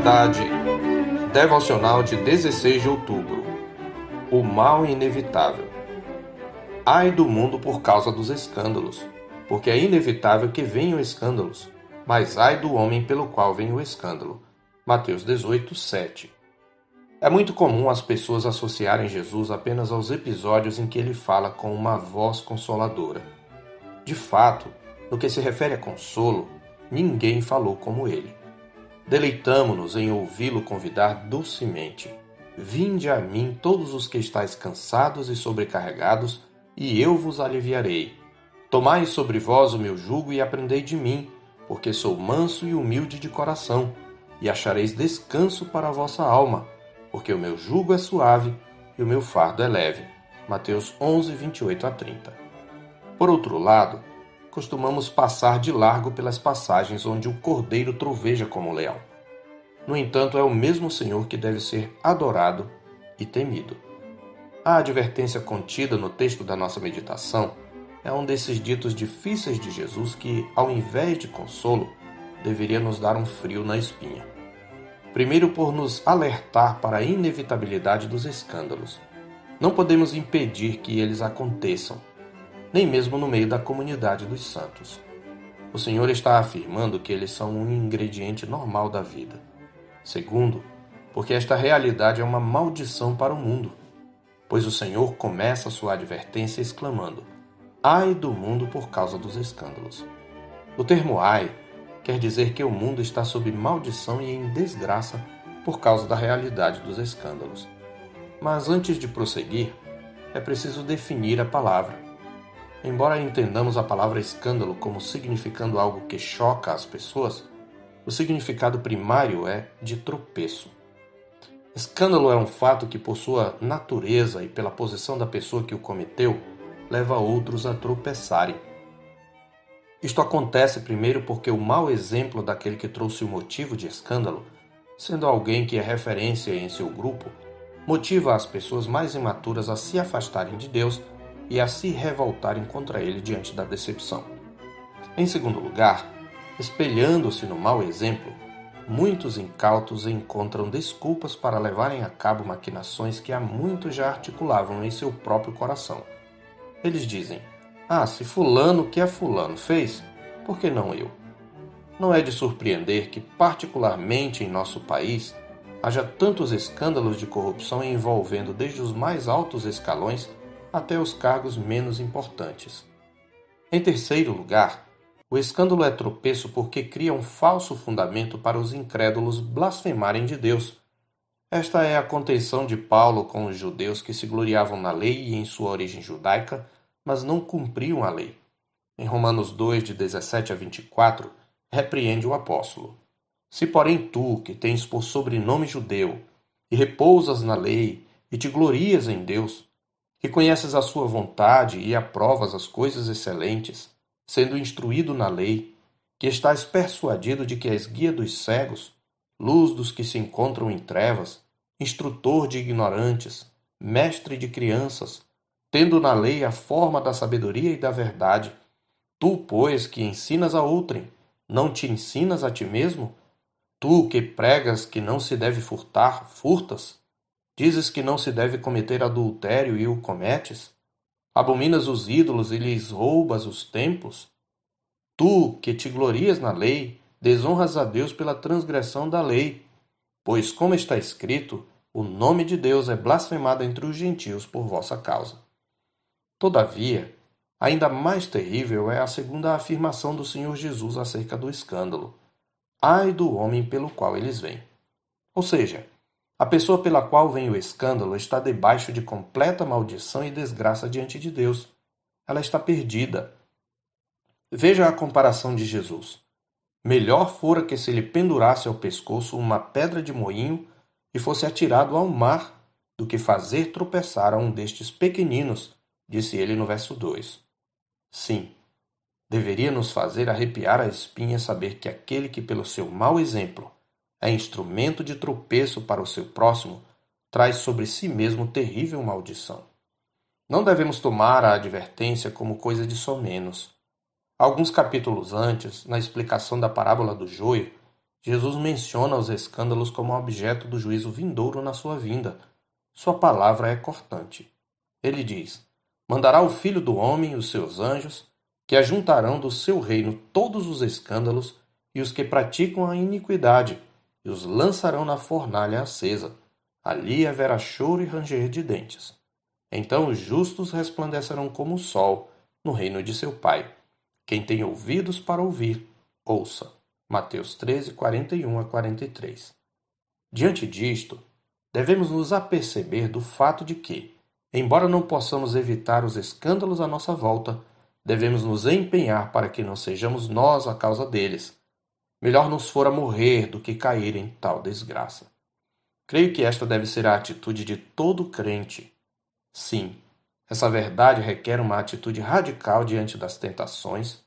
Verdade. Devocional de 16 de outubro. O mal inevitável. Ai do mundo por causa dos escândalos, porque é inevitável que venham escândalos, mas ai do homem pelo qual vem o escândalo. Mateus 18, 7. É muito comum as pessoas associarem Jesus apenas aos episódios em que ele fala com uma voz consoladora. De fato, no que se refere a consolo, ninguém falou como ele. Deleitamo-nos em ouvi-lo convidar docemente: Vinde a mim todos os que estáis cansados e sobrecarregados, e eu vos aliviarei. Tomai sobre vós o meu jugo e aprendei de mim, porque sou manso e humilde de coração, e achareis descanso para a vossa alma, porque o meu jugo é suave e o meu fardo é leve. Mateus 11, 28 a 30. Por outro lado, costumamos passar de largo pelas passagens onde o cordeiro troveja como leão. No entanto, é o mesmo Senhor que deve ser adorado e temido. A advertência contida no texto da nossa meditação é um desses ditos difíceis de Jesus que, ao invés de consolo, deveria nos dar um frio na espinha. Primeiro, por nos alertar para a inevitabilidade dos escândalos. Não podemos impedir que eles aconteçam, nem mesmo no meio da comunidade dos santos. O Senhor está afirmando que eles são um ingrediente normal da vida. Segundo, porque esta realidade é uma maldição para o mundo, pois o Senhor começa sua advertência exclamando: Ai do mundo por causa dos escândalos. O termo ai quer dizer que o mundo está sob maldição e em desgraça por causa da realidade dos escândalos. Mas antes de prosseguir, é preciso definir a palavra. Embora entendamos a palavra escândalo como significando algo que choca as pessoas, o significado primário é de tropeço. Escândalo é um fato que, por sua natureza e pela posição da pessoa que o cometeu, leva outros a tropeçarem. Isto acontece primeiro porque o mau exemplo daquele que trouxe o motivo de escândalo, sendo alguém que é referência em seu grupo, motiva as pessoas mais imaturas a se afastarem de Deus e a se revoltarem contra ele diante da decepção. Em segundo lugar, espelhando-se no mau exemplo, muitos incautos encontram desculpas para levarem a cabo maquinações que há muito já articulavam em seu próprio coração. Eles dizem: Ah, se Fulano que é Fulano fez, por que não eu? Não é de surpreender que, particularmente em nosso país, haja tantos escândalos de corrupção envolvendo desde os mais altos escalões até os cargos menos importantes. Em terceiro lugar, o escândalo é tropeço porque cria um falso fundamento para os incrédulos blasfemarem de Deus. Esta é a contenção de Paulo com os judeus que se gloriavam na lei e em sua origem judaica, mas não cumpriam a lei. Em Romanos 2, de 17 a 24, repreende o apóstolo. Se, porém, tu, que tens por sobrenome judeu, e repousas na lei, e te glorias em Deus, que conheces a sua vontade e aprovas as coisas excelentes, sendo instruído na lei, que estás persuadido de que és guia dos cegos, luz dos que se encontram em trevas, instrutor de ignorantes, mestre de crianças, tendo na lei a forma da sabedoria e da verdade, tu, pois, que ensinas a outrem, não te ensinas a ti mesmo? Tu que pregas que não se deve furtar, furtas? Dizes que não se deve cometer adultério e o cometes? Abominas os ídolos e lhes roubas os templos? Tu, que te glorias na lei, desonras a Deus pela transgressão da lei. Pois, como está escrito, o nome de Deus é blasfemado entre os gentios por vossa causa. Todavia, ainda mais terrível é a segunda afirmação do Senhor Jesus acerca do escândalo. Ai do homem pelo qual eles vêm. Ou seja, a pessoa pela qual vem o escândalo está debaixo de completa maldição e desgraça diante de Deus. Ela está perdida. Veja a comparação de Jesus. Melhor fora que se lhe pendurasse ao pescoço uma pedra de moinho e fosse atirado ao mar, do que fazer tropeçar a um destes pequeninos, disse ele no verso 2. Sim, deveria nos fazer arrepiar a espinha saber que aquele que, pelo seu mau exemplo, é instrumento de tropeço para o seu próximo, traz sobre si mesmo terrível maldição. Não devemos tomar a advertência como coisa de somenos. Alguns capítulos antes, na explicação da parábola do joio, Jesus menciona os escândalos como objeto do juízo vindouro na sua vinda. Sua palavra é cortante. Ele diz: Mandará o Filho do Homem os seus anjos, que ajuntarão do seu reino todos os escândalos e os que praticam a iniquidade, e os lançarão na fornalha acesa. Ali haverá choro e ranger de dentes. Então os justos resplandecerão como o sol no reino de seu Pai. Quem tem ouvidos para ouvir, ouça. Mateus 13, 41 a 43. Diante disto, devemos nos aperceber do fato de que, Embora não possamos evitar os escândalos à nossa volta, devemos nos empenhar para que não sejamos nós a causa deles. Melhor nos fora morrer do que cair em tal desgraça. Creio que esta deve ser a atitude de todo crente. Sim, essa verdade requer uma atitude radical diante das tentações,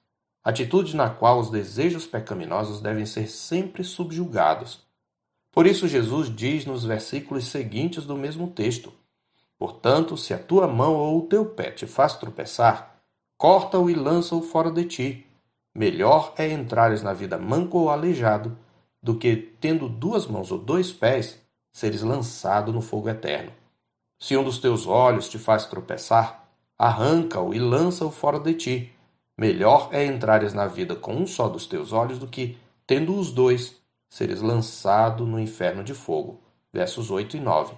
atitude na qual os desejos pecaminosos devem ser sempre subjugados. Por isso, Jesus diz nos versículos seguintes do mesmo texto: Portanto, se a tua mão ou o teu pé te faz tropeçar, corta-o e lança-o fora de ti. Melhor é entrares na vida manco ou aleijado, do que, tendo duas mãos ou dois pés, seres lançado no fogo eterno. Se um dos teus olhos te faz tropeçar, arranca-o e lança-o fora de ti. Melhor é entrares na vida com um só dos teus olhos do que, tendo os dois, seres lançado no inferno de fogo. Versos 8 e 9.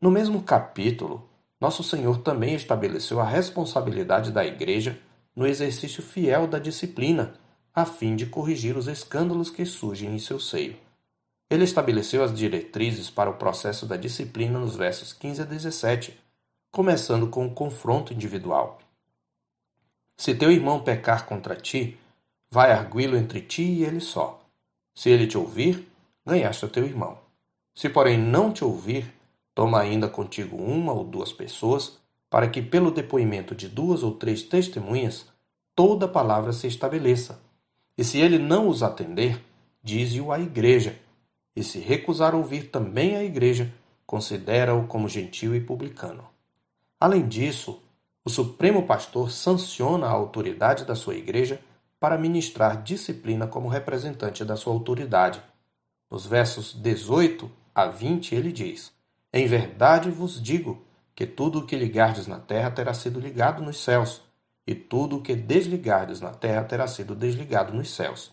No mesmo capítulo, Nosso Senhor também estabeleceu a responsabilidade da Igreja no exercício fiel da disciplina, a fim de corrigir os escândalos que surgem em seu seio. Ele estabeleceu as diretrizes para o processo da disciplina nos versos 15 a 17, começando com o confronto individual. Se teu irmão pecar contra ti, vai arguí-lo entre ti e ele só. Se ele te ouvir, ganhaste o teu irmão. Se, porém, não te ouvir, Toma ainda contigo uma ou duas pessoas, para que, pelo depoimento de duas ou três testemunhas, toda palavra se estabeleça. E se ele não os atender, dize-o à igreja. E se recusar ouvir também a igreja, considera-o como gentil e publicano. Além disso, o Supremo Pastor sanciona a autoridade da sua igreja para ministrar disciplina como representante da sua autoridade. Nos versos 18 a 20, ele diz: em verdade vos digo que tudo o que ligardes na terra terá sido ligado nos céus, e tudo o que desligardes na terra terá sido desligado nos céus.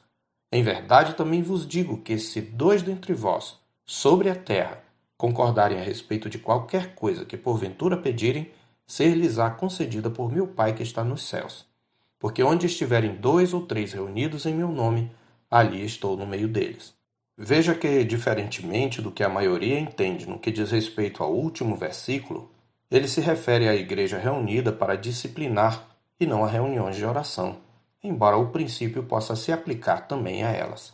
Em verdade também vos digo que se dois dentre vós, sobre a terra, concordarem a respeito de qualquer coisa que porventura pedirem, ser-lhes-á concedida por meu Pai que está nos céus. Porque onde estiverem dois ou três reunidos em meu nome, ali estou no meio deles. Veja que, diferentemente do que a maioria entende no que diz respeito ao último versículo, ele se refere à igreja reunida para disciplinar e não a reuniões de oração, embora o princípio possa se aplicar também a elas.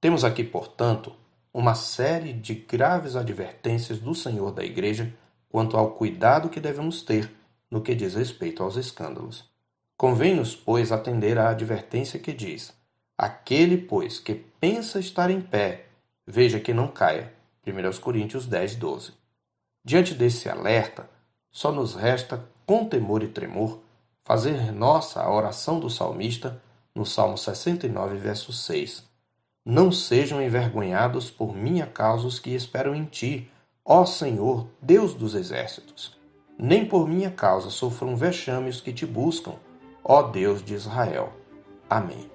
Temos aqui, portanto, uma série de graves advertências do Senhor da Igreja quanto ao cuidado que devemos ter no que diz respeito aos escândalos. Convém-nos, pois, atender à advertência que diz: Aquele, pois, que pensa estar em pé, veja que não caia. 1 Coríntios 10, 12. Diante desse alerta, só nos resta, com temor e tremor, fazer nossa a oração do salmista no Salmo 69, verso 6. Não sejam envergonhados por minha causa os que esperam em ti, ó Senhor, Deus dos exércitos. Nem por minha causa sofram vexame os que te buscam, ó Deus de Israel. Amém.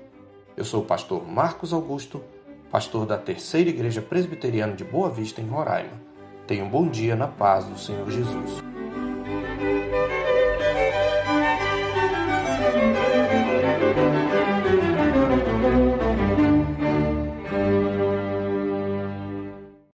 Eu sou o pastor Marcos Augusto, pastor da Terceira Igreja Presbiteriana de Boa Vista, em Roraima. Tenha um bom dia na paz do Senhor Jesus.